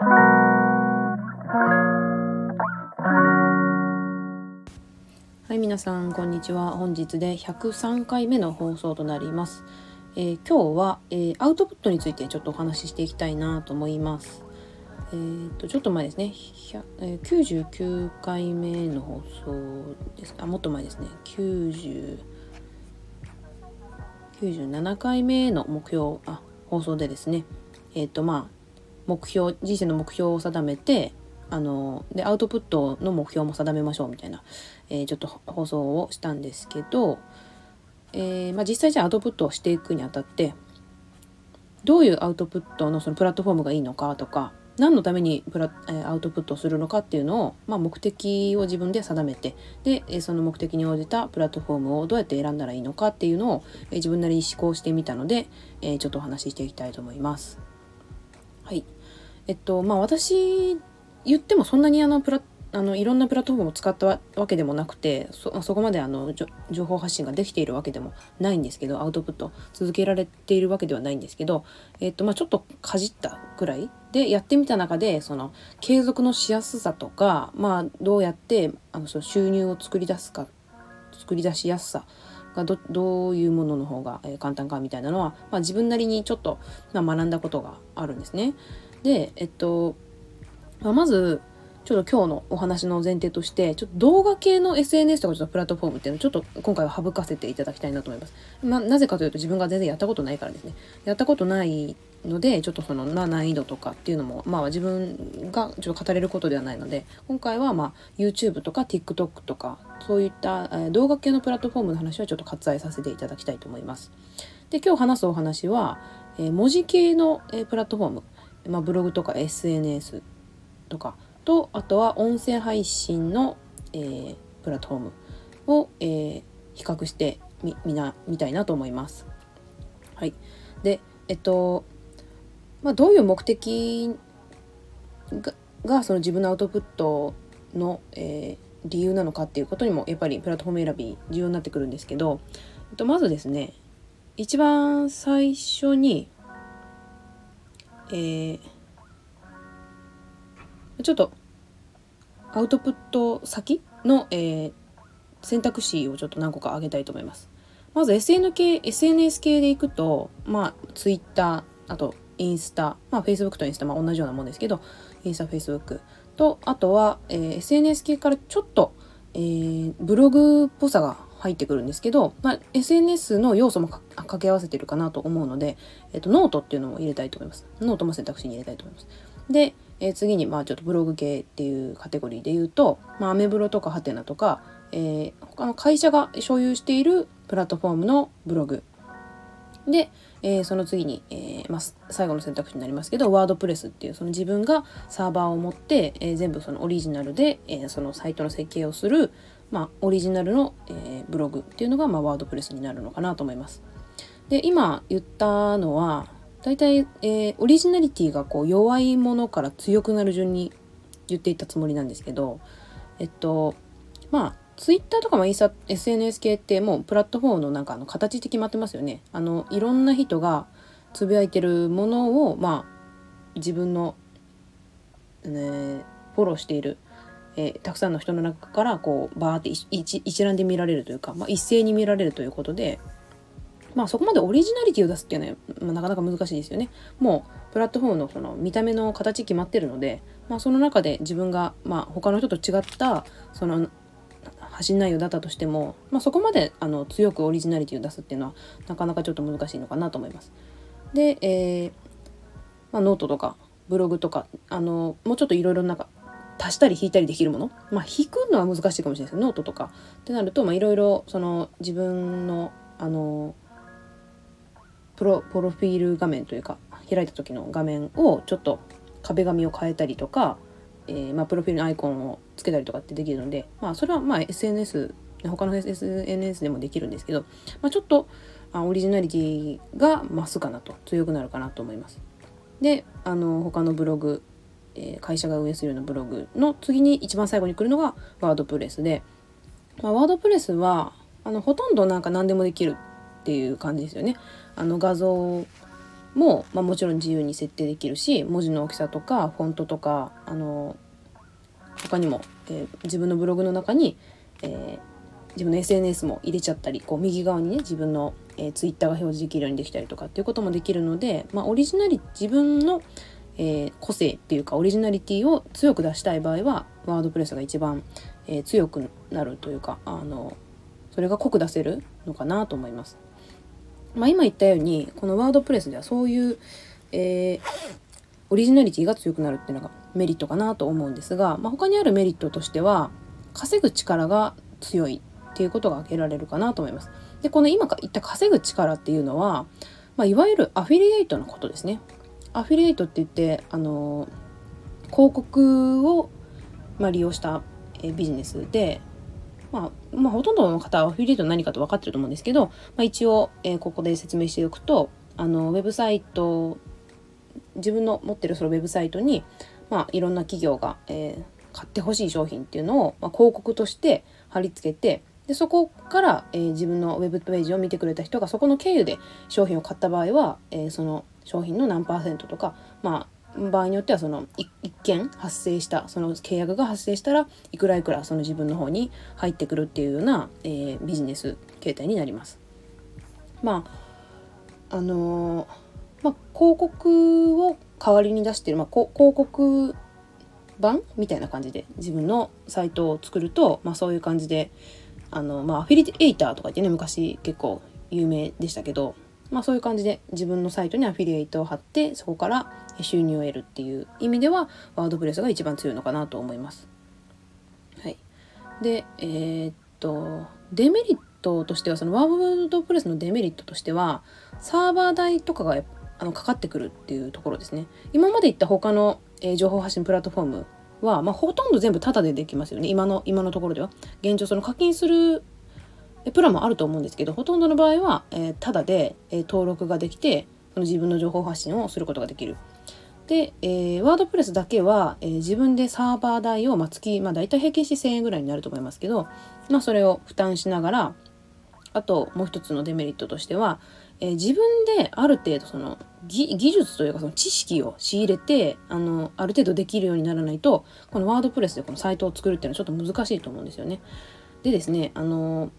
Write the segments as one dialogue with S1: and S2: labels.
S1: はい皆さんこんにちは。本日で103回目の放送となります、えー、今日は、えー、アウトプットについてちょっとお話ししていきたいなと思います。えーと、ちょっと前ですね、え、99回目の放送です。あもっと前ですね。90 97回目の目標あ放送でですね。えっ、ー、とまあ目標人生の目標を定めてあのでアウトプットの目標も定めましょうみたいな、えー、ちょっと放送をしたんですけど、えー、まあ、実際じゃあアウトプットをしていくにあたってどういうアウトプットのそのプラットフォームがいいのかとか何のためにプラ、えアウトプットをするのかっていうのを、まあ、目的を自分で定めてで、えその目的に応じたプラットフォームをどうやって選んだらいいのかっていうのを、え自分なりに思考してみたので、えちょっとお話ししていきたいと思います。えっとまあ私言ってもそんなにあのプラあのいろんなプラットフォームを使ったわけでもなくてそこまであの情報発信ができているわけでもないんですけどアウトプット続けられているわけではないんですけど、えっとまあ、ちょっとかじったくらいでやってみた中でその継続のしやすさとか、まあ、どうやってあのその収入を作り出すか作り出しやすさがどどういうものの方が、簡単かみたいなのは、まあ、自分なりにちょっと、まあ、学んだことがあるんですね。でえっと、まあ、まずちょっと今日のお話の前提として、ちょっと動画系の SNS とかちょっとプラットフォームっていうのをちょっと今回は省かせていただきたいなと思います。まなぜかというと自分が全然やったことないからですね。やったことないので、ちょっとその難易度とかっていうのも、まあ自分がちょっと語れることではないので、今回はまあ YouTube とか TikTok とか、そういった、動画系のプラットフォームの話はちょっと割愛させていただきたいと思います。で、今日話すお話は、え文字系の、えプラットフォーム、まあ、ブログとか SNS とか、とあとは音声配信の、えー、プラットフォームを、えー、比較してみみなみたいなと思います。はい、でえっと、まあ、どういう目的がその自分のアウトプットの、えー、理由なのかっていうことにもやっぱりプラットフォーム選び重要になってくるんですけど、えっと、まずですね一番最初に、えー、ちょっとアウトプット先の、えー、選択肢をちょっと何個か挙げたいと思います。まず SN 系 SNS 系でいくと、まあ、Twitter あとインスタ、まあ、Facebook とインスタ、まあ、同じようなもんですけどインスタ Facebook とあとは、えー、SNS 系からちょっと、えー、ブログっぽさが入ってくるんですけど、まあ、SNS の要素も掛け合わせてるかなと思うので、えーと、ノートっていうのも入れたいと思います。ノートも選択肢に入れたいと思います。で、えー、次にまあちょっとブログ系っていうカテゴリーで言うと、まあ、アメブロとかはてなとか、えー、他の会社が所有しているプラットフォームのブログで、えー、その次に、えーまあ、最後の選択肢になりますけどワードプレスっていうその自分がサーバーを持って、えー、全部そのオリジナルで、えー、そのサイトの設計をする、まあ、オリジナルの、えー、ブログっていうのが、まあ、ワードプレスになるのかなと思います。で今言ったのは大体、えー、オリジナリティがこう弱いものから強くなる順に言っていったつもりなんですけどえっとまあツイッターとかもインスタ SNS 系ってもうプラットフォームのなんかあの形って決まってますよね。あのいろんな人がつぶやいてるものをまあ自分の、ね、フォローしている、えー、たくさんの人の中からこうバーって一覧で見られるというか、まあ、一斉に見られるということでまあそこまでオリジナリティを出すっていうのは、まあ、なかなか難しいですよね。もうプラットフォームのその見た目の形決まってるので、まあ、その中で自分が、まあ、他の人と違ったその発信内容だったとしても、まあ、そこまであの強くオリジナリティを出すっていうのはなかなかちょっと難しいのかなと思います。で、えーまあ、ノートとかブログとかあのもうちょっといろいろなんか足したり引いたりできるもの？まあ引くのは難しいかもしれないですノートとかってなるといろいろその自分のあのプロプロフィール画面というか開いた時の画面をちょっと壁紙を変えたりとか、えー、まあ、プロフィールのアイコンをつけたりとかってできるので、まあ、それはまあ SNS 他の SNS でもできるんですけど、まあ、ちょっとあオリジナリティが増すかなと強くなるかなと思います。であの他のブログ、えー、会社が運営するようなブログの次に一番最後に来るのがワードプレスで、まあ、ワードプレスはあのほとんどなんか何でもできるっていう感じですよね。あの画像も、まあ、もちろん自由に設定できるし文字の大きさとかフォントとかあの他にも、えー、自分のブログの中に、えー、自分の SNS も入れちゃったりこう右側にね自分の、えー、Twitter が表示できるようにできたりとかっていうこともできるので、まあ、オリジナリ自分の、えー、個性っていうかオリジナリティを強く出したい場合はワードプレスが一番、えー、強くなるというかあのそれが濃く出せるのかなと思います。まあ、今言ったようにこのワードプレスではそういう、えー、オリジナリティが強くなるっていうのがメリットかなと思うんですが、まあ、他にあるメリットとしては稼ぐ力が強いっていうことが挙げられるかなと思います。でこの今言った稼ぐ力っていうのは、まあ、いわゆるアフィリエイトのことですね。アフィリエイトって言ってあの広告を、まあ、利用したビジネスで、まあ、まあ、ほとんどの方はアフィリエイト何かと分かってると思うんですけど、まあ、一応、え、ここで説明しておくとあのウェブサイト自分の持ってるそのウェブサイトに、まあ、いろんな企業が、えー、買ってほしい商品っていうのを、まあ、広告として貼り付けてでそこから、えー、自分のウェブページを見てくれた人がそこの経由で商品を買った場合は、えー、その商品の何パーセントとかまあ場合によってはその一件発生したその契約が発生したらいくらいくらその自分の方に入ってくるっていうような、えー、ビジネス形態になります。まああの、まあ、広告を代わりに出してる、まあ、広告版みたいな感じで自分のサイトを作ると、まあ、そういう感じであの、まあ、アフィリエイターとか言ってね昔結構有名でしたけどまあそういう感じで自分のサイトにアフィリエイトを貼ってそこから収入を得るっていう意味ではワードプレスが一番強いのかなと思います。はい、でえー、っとデメリットとしてはそのワードプレスのデメリットとしてはサーバー代とかがあのかかってくるっていうところですね。今まで言った他の、えー、情報発信プラットフォームは、まあ、ほとんど全部タダでできますよね今の今のところでは。現状その課金するプランもあると思うんですけどほとんどの場合は、えー、ただで、えー、登録ができてその自分の情報発信をすることができる。で、えー、ワードプレスだけは、えー、自分でサーバー代を、まあ、月、まあ、大体平均して1000円ぐらいになると思いますけど、まあ、それを負担しながらあともう一つのデメリットとしては、えー、自分である程度その技術というかその知識を仕入れてあのある程度できるようにならないとこのワードプレスでこのサイトを作るっていうのはちょっと難しいと思うんですよね。でですねあの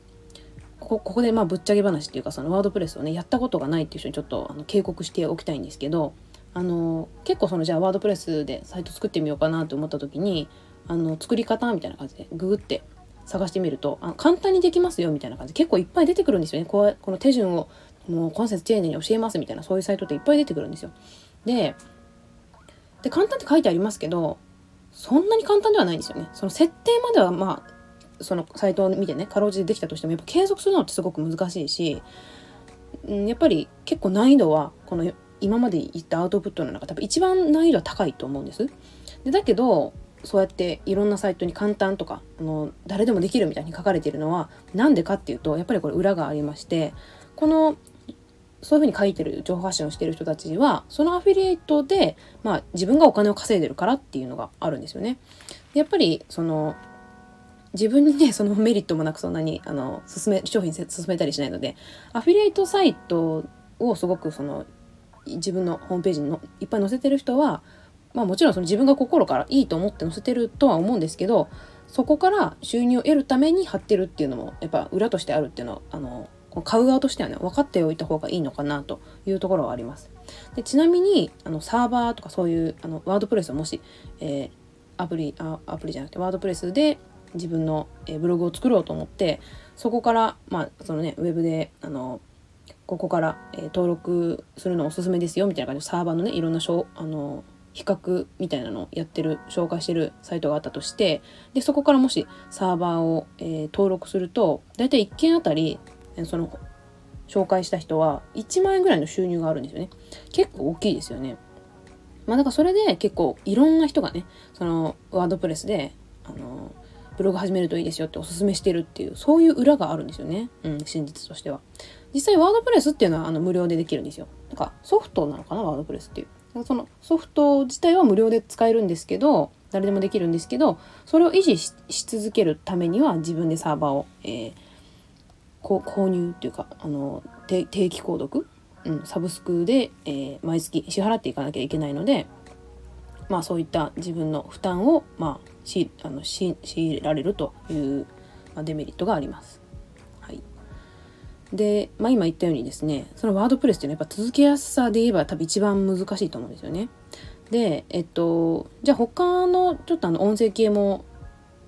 S1: ここでまあぶっちゃけ話っていうかそのワードプレスをねやったことがないっていう人にちょっとあの警告しておきたいんですけどあの結構そのじゃあワードプレスでサイト作ってみようかなと思った時にあの作り方みたいな感じでググって探してみるとあ簡単にできますよみたいな感じで結構いっぱい出てくるんですよねこうこの手順をもう今節丁寧に教えますみたいなそういうサイトっていっぱい出てくるんですよ。でで簡単って書いてありますけどそんなに簡単ではないんですよね。その設定まではまあそのサイトを見てねかろうじてできたとしてもやっぱ継続するのってすごく難しいし、うん、やっぱり結構難易度はこの今まで言ったアウトプットの中多分一番難易度は高いと思うんです。でだけどそうやっていろんなサイトに簡単とかあの誰でもできるみたいに書かれているのは何でかっていうとやっぱりこれ裏がありましてこのそういうふうに書いてる情報発信をしてる人たちはそのアフィリエイトで、まあ、自分がお金を稼いでるからっていうのがあるんですよね。やっぱりその自分にね そのメリットもなくそんなにあの進め商品進めたりしないのでアフィリエイトサイトをすごくその自分のホームページにのいっぱい載せてる人はまあもちろんその自分が心からいいと思って載せてるとは思うんですけどそこから収入を得るために貼ってるっていうのもやっぱ裏としてあるっていうのはあの買う側としてはね分かっておいた方がいいのかなというところはあります。でちなみにあのサーバーとかそういうあのワードプレスをもし、えー、アプリあアプリじゃなくてワードプレスで自分の、えブログを作ろうと思ってそこからまあそのねウェブであのここから、え登録するのおすすめですよみたいな感じでサーバーのねいろんなしょあの比較みたいなのをやってる紹介してるサイトがあったとしてでそこからもしサーバーを、えー、登録すると大体1件あたりその紹介した人は1万円ぐらいの収入があるんですよね。結構大きいですよね。まあだからそれで結構いろんな人がねそのワードプレスであのブログ始めるといいですよっておすすめしてるっていうそういう裏があるんですよね、うん、真実としては。実際ワードプレスっていうのはあの無料でできるんですよ。なんかソフトなのかな？ワードプレスっていう。そのソフト自体は無料で使えるんですけど誰でもできるんですけどそれを維持し続けるためには自分でサーバーを、えー、こ購入っていうかあの定期購読？うん、サブスクで、えー、毎月支払っていかなきゃいけないので、まあ、そういった自分の負担を、まあ、しあのし強いられるという、まあ、デメリットがあります。はい、で、まあ、今言ったようにですねそのワードプレスっていうのはやっぱ続けやすさで言えば多分一番難しいと思うんですよね。でえっとじゃあ他のちょっとあの音声系も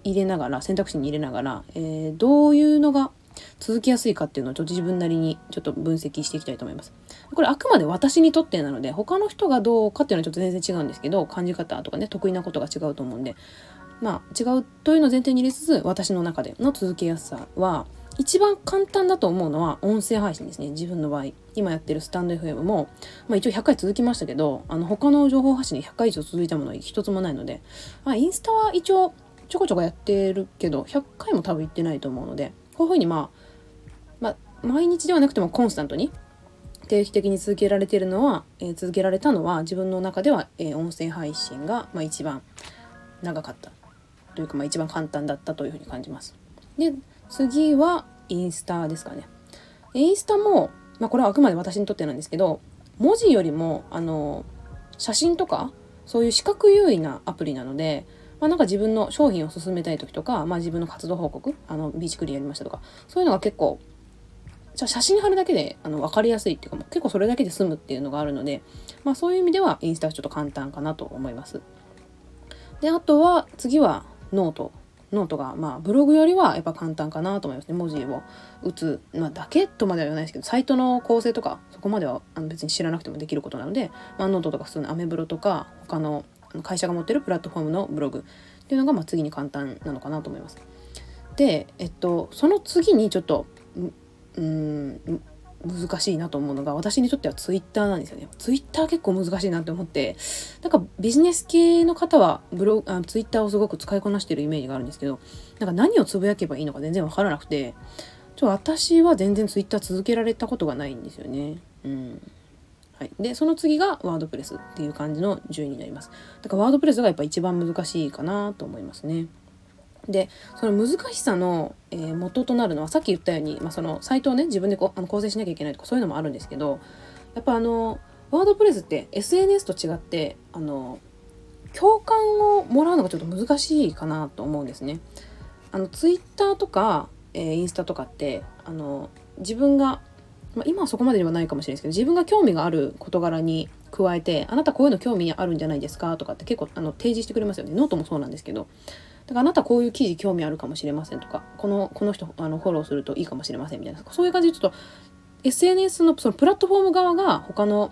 S1: 入れながら選択肢に入れながら、えー、どういうのが続きやすいかっていうのをちょっと自分なりにちょっと分析していきたいと思います。これあくまで私にとってなので他の人がどうかっていうのはちょっと全然違うんですけど感じ方とかね得意なことが違うと思うんで。まあ違うというのを前提に入れつつ私の中での続けやすさは一番簡単だと思うのは音声配信ですね。自分の場合。今やってるスタンド FM も、まあ、一応100回続きましたけどあの他の情報発信に100回以上続いたものは一つもないので、まあ、インスタは一応ちょこちょこやってるけど100回も多分行ってないと思うのでこういうふうにまあまあ、毎日ではなくてもコンスタントに定期的に続けられているのは、えー、続けられたのは自分の中では、えー、音声配信が、まあ、一番長かったというか、まあ、一番簡単だったというふうに感じます。で次はインスタですかね。インスタも、まあ、これはあくまで私にとってなんですけど文字よりもあの写真とかそういう視覚優位なアプリなので、まあ、なんか自分の商品を勧めたい時とか、まあ、自分の活動報告あのビーチクリーンやりましたとかそういうのが結構写真貼るだけであの分かりやすいっていうか結構それだけで済むっていうのがあるので、まあ、そういう意味ではインスタはちょっと簡単かなと思います。であとは次は note noteがまあブログよりはやっぱ簡単かなと思いますね文字を打つ、まあ、だけとまでは言わないですけどサイトの構成とかそこまではあの別に知らなくてもできることなので、まあ、ノートとか普通のアメブロとか他の会社が持ってるプラットフォームのブログっていうのがまあ次に簡単なのかなと思います。で、えっと、その次にちょっとうん難しいなと思うのが私にとってはツイッターなんですよね。ツイッター結構難しいなって思ってなんかビジネス系の方はブロあツイッターをすごく使いこなしてるイメージがあるんですけどなんか何をつぶやけばいいのか全然わからなくてちょ私は全然ツイッター続けられたことがないんですよね。うんはい、でその次がワードプレスっていう感じの順位になります。だからワードプレスがやっぱ一番難しいかなと思いますね。でその難しさの、えー、元となるのはさっき言ったように、まあ、そのサイトをね自分でこあの構成しなきゃいけないとかそういうのもあるんですけどやっぱあのワードプレスって SNS と違ってあの共感をもらうのがちょっと難しいかなと思うんですね。あのツイッターとか、えー、インスタとかってあの自分が、まあ、今はそこまでではないかもしれないですけど自分が興味がある事柄に加えてあなたこういうの興味あるんじゃないですかとかって結構あの提示してくれますよね。ノートもそうなんですけど。だからあなたこういう記事興味あるかもしれませんとか、このこの人あのフォローするといいかもしれませんみたいな、そういう感じでちょっと SNS のそのプラットフォーム側が他の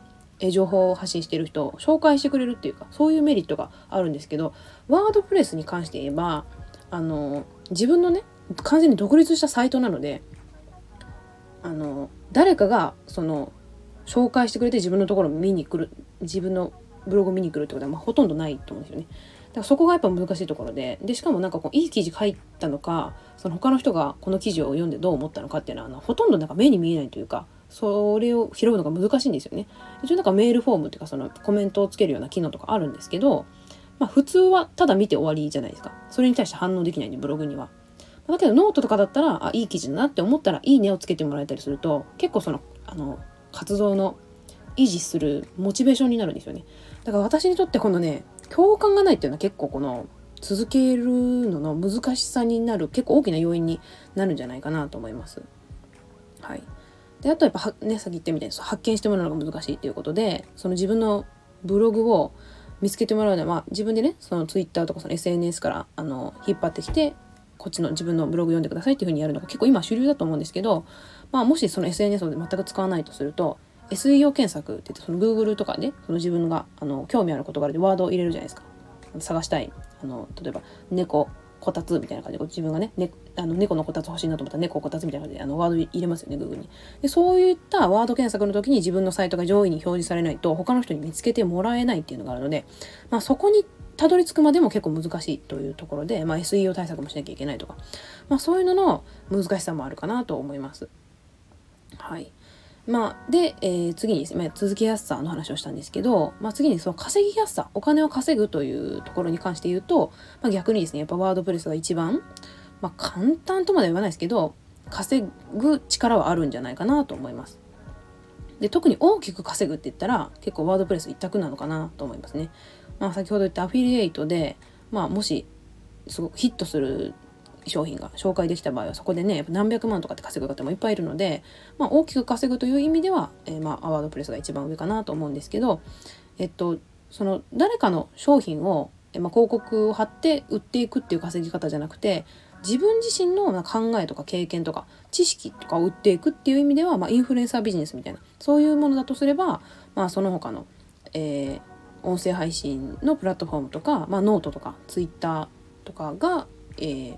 S1: 情報を発信してる人を紹介してくれるっていうか、そういうメリットがあるんですけど、 WordPress に関して言えば、あの、自分のね、完全に独立したサイトなので、あの、誰かがその紹介してくれて自分のところ見に来る自分のブログ見に来るってことは、ま、ほとんどないと思うんですよね。だからそこがやっぱ難しいところででしかもなんかこういい記事書いたのかその他の人がこの記事を読んでどう思ったのかっていうのはあのほとんどなんか目に見えないというかそれを拾うのが難しいんですよね。一応なんかメールフォームっていうかそのコメントをつけるような機能とかあるんですけど、まあ、普通はただ見て終わりじゃないですか。それに対して反応できないんでブログには。だけどノートとかだったらあいい記事だなって思ったらいいねをつけてもらえたりすると結構そのあの活動の維持するモチベーションになるんですよね。だから私にとってこのね共感がないっていうのは結構この続けるのの難しさになる結構大きな要因になるんじゃないかなと思います。はい、であとやっぱねさっき言ったみたいに発見してもらうのが難しいっていうことでその自分のブログを見つけてもらうのは、まあ、自分でねその Twitter とかその SNS からあの引っ張ってきてこっちの自分のブログ読んでくださいっていうふうにやるのが結構今主流だと思うんですけど、まあ、もしその SNS を全く使わないとすると SEO 検索って言ってその Google とかで、その自分があの興味ある事柄でワードを入れるじゃないですか。探したい。あの例えば猫こたつみたいな感じで自分がねねあの猫のこたつ欲しいなと思ったら猫こたつみたいな感じであのワード入れますよね Google に。でそういったワード検索の時に自分のサイトが上位に表示されないと他の人に見つけてもらえないっていうのがあるので、まあ、そこにたどり着くまでも結構難しいというところで、まあ、SEO 対策もしなきゃいけないとか、まあ、そういうのの難しさもあるかなと思います。はい。まあ、で、えー、次にですね、まあ、続けやすさの話をしたんですけど、まあ、次にその稼ぎやすさ、お金を稼ぐというところに関して言うと、まあ、逆にですね、やっぱワードプレスが一番、まあ、簡単とまでは言わないですけど、稼ぐ力はあるんじゃないかなと思います。で特に大きく稼ぐって言ったら結構ワードプレス一択なのかなと思いますね。まあ、先ほど言ったアフィリエイトで、まあ、もしすごくヒットする商品が紹介できた場合はそこでね何百万とかって稼ぐ方もいっぱいいるので、まあ、大きく稼ぐという意味では、えー、まあ、ワードプレスが一番上かなと思うんですけど、えっと、その誰かの商品を、えまあ、広告を貼って売っていくっていう稼ぎ方じゃなくて自分自身の考えとか経験とか知識とかを売っていくっていう意味では、まあ、インフルエンサービジネスみたいなそういうものだとすれば、まあ、その他の、えー、音声配信のプラットフォームとか、まあ、ノートとかツイッターとかが、えー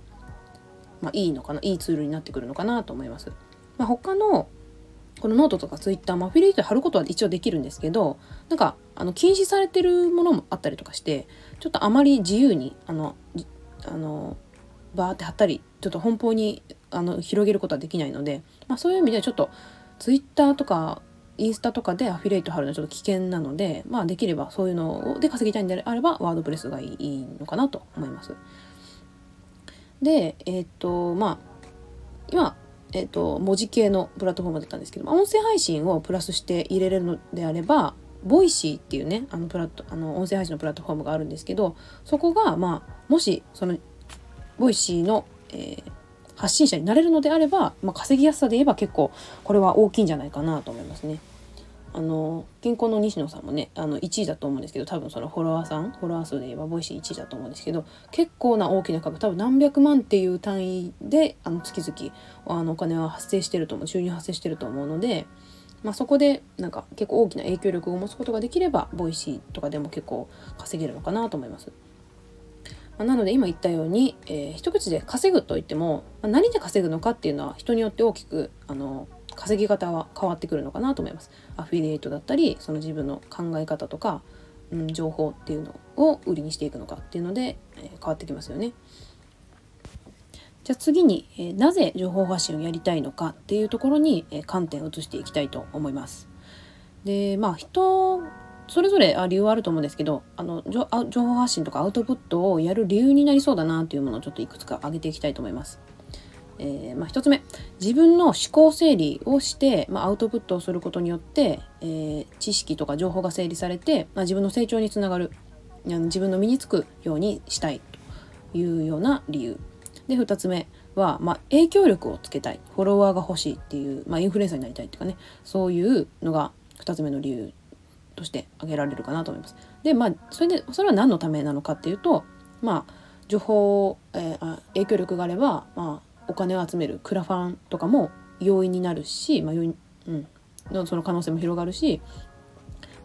S1: まあ、いいのかないいツールになってくるのかなと思います。まあ、他のこのノートとかツイッターもアフィリエイトで貼ることは一応できるんですけどなんかあの禁止されてるものもあったりとかしてちょっとあまり自由にあのあのバーって貼ったりちょっと奔放にあの広げることはできないので、まあ、そういう意味ではちょっとツイッターとかインスタとかでアフィリエイト貼るのはちょっと危険なので、まあ、できればそういうので稼ぎたいんであればワードプレスがいいのかなと思います。でえっ、とまあ今えっ、と文字系のプラットフォームだったんですけどま音声配信をプラスして入れれるのであればVoicyっていうねあのプラットあの音声配信のプラットフォームがあるんですけどそこがまあもしその Voicyの、えー、発信者になれるのであれば、まあ、稼ぎやすさで言えば結構これは大きいんじゃないかなと思いますね。あのキンコンの西野さんもねあの1位だと思うんですけど多分そのフォロワーさんフォロワー数で言えばボイシー1位だと思うんですけど結構な大きな額多分何百万っていう単位であの月々あのお金は発生してると思う収入発生してると思うので、まあ、そこでなんか結構大きな影響力を持つことができれば Voicyとかでも結構稼げるのかなと思います。まなので今言ったように、えー、一口で稼ぐといっても、ま何で稼ぐのかっていうのは人によって大きくあの稼ぎ方は変わってくるのかなと思います。アフィリエイトだったりその自分の考え方とか、うん、情報っていうのを売りにしていくのかっていうので、えー、変わってきますよね。じゃあ次に、えー、なぜ情報発信をやりたいのかっていうところに、えー、観点を移していきたいと思います。でまあ人それぞれ理由はあると思うんですけどあの情報発信とかアウトプットをやる理由になりそうだなというものをちょっといくつか挙げていきたいと思います。えー、まあ、1つ目。自分の思考整理をして、まあ、アウトプットをすることによって、えー、知識とか情報が整理されて、まあ、自分の成長につながる。自分の身につくようにしたいというような理由。で2つ目は、まあ、影響力をつけたい。フォロワーが欲しいっていう、まあ、インフルエンサーになりたいっていうかね。そういうのが2つ目の理由。として挙げられるかなと思います。でまあそれでそれは何のためなのかっていうとまあ情報、えー、影響力があれば、まあ、お金を集めるクラファンとかも容易になるし、まあ要因うん、その可能性も広がるし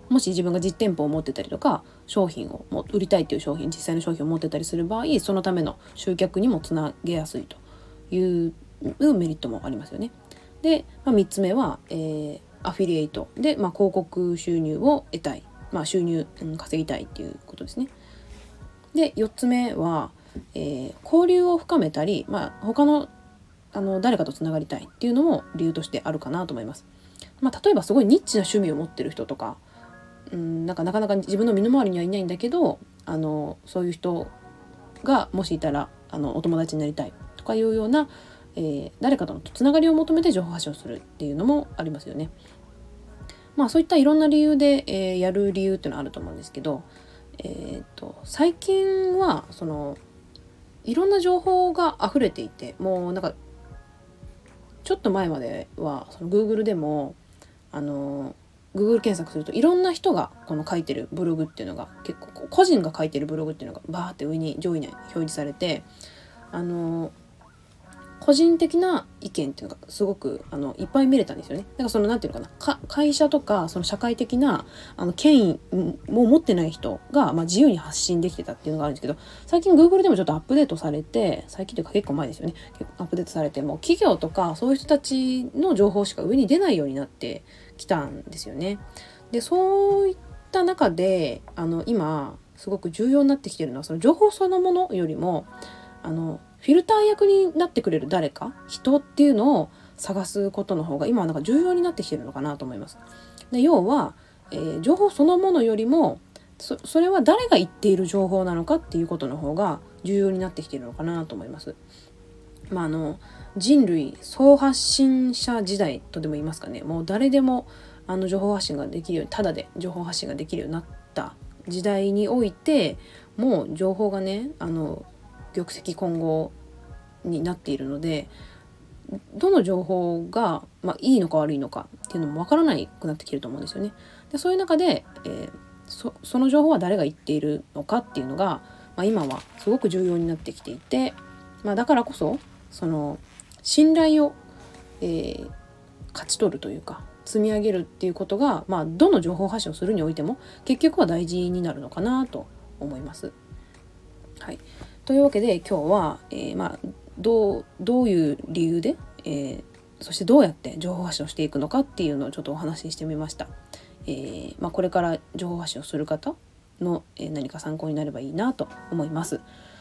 S1: もし自分が実店舗を持ってたりとか商品をも売りたいっていう商品実際の商品を持ってたりする場合そのための集客にもつなげやすいというメリットもありますよね。で、まあ、3つ目は、えー、アフィリエイトで、まあ、広告収入を得たい、まあ、収入、うん、稼ぎたいっていうことですね。で4つ目は、えー、交流を深めたり、まあ、他のあの誰かとつながりたいっていうのも理由としてあるかなと思います。まあ、例えばすごいニッチな趣味を持ってる人とか、うん、なんかなかなか自分の身の回りにはいないんだけどあのそういう人がもしいたらあのお友達になりたいとかいうような、えー、誰かとのつながりを求めて情報発信をするっていうのもありますよね。まあそういったいろんな理由で、えー、やる理由っていうのはあると思うんですけど、えーと、最近はそのいろんな情報が溢れていてもうなんかちょっと前まではその Google でもあの Google 検索するといろんな人がこの書いてるブログっていうのが結構個人が書いてるブログっていうのがバーって上に上位に表示されてあの個人的な意見っていうのがすごくあのいっぱい見れたんですよね。だからその何て言うのかな会社とかその社会的なあの権威も持ってない人が、まあ、自由に発信できてたっていうのがあるんですけど最近 Google でもちょっとアップデートされて最近というか結構前ですよねアップデートされても企業とかそういう人たちの情報しか上に出ないようになってきたんですよね。でそういった中であの今すごく重要になってきてるのはその情報そのものよりもあのフィルター役になってくれる誰か？人っていうのを探すことの方が今はなんか重要になってきてるのかなと思います。で要は、えー、情報そのものよりもそそれは誰が言っている情報なのかっていうことの方が重要になってきてるのかなと思います。まあ、あの人類総発信者時代とでも言いますかねもう誰でもあの情報発信ができるようにただで情報発信ができるようになった時代においてもう情報がねあの玉石混合になっているのでどの情報が、まあ、いいのか悪いのかっていうのも分からないくなってきてると思うんですよね。でそういう中で、えー、そその情報は誰が言っているのかっていうのが、まあ、今はすごく重要になってきていて、まあ、だからこそその信頼を、えー、勝ち取るというか積み上げるっていうことが、まあ、どの情報発信をするにおいても結局は大事になるのかなと思います。はい、というわけで今日は、えー、まあ、どうどういう理由で、えー、そしてどうやって情報発信をしていくのかっていうのをちょっとお話ししてみました。えー、まあ、これから情報発信をする方の、え何か参考になればいいなと思います。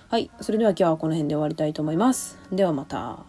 S1: はい、それでは今日はこの辺で終わりたいと思います。ではまた。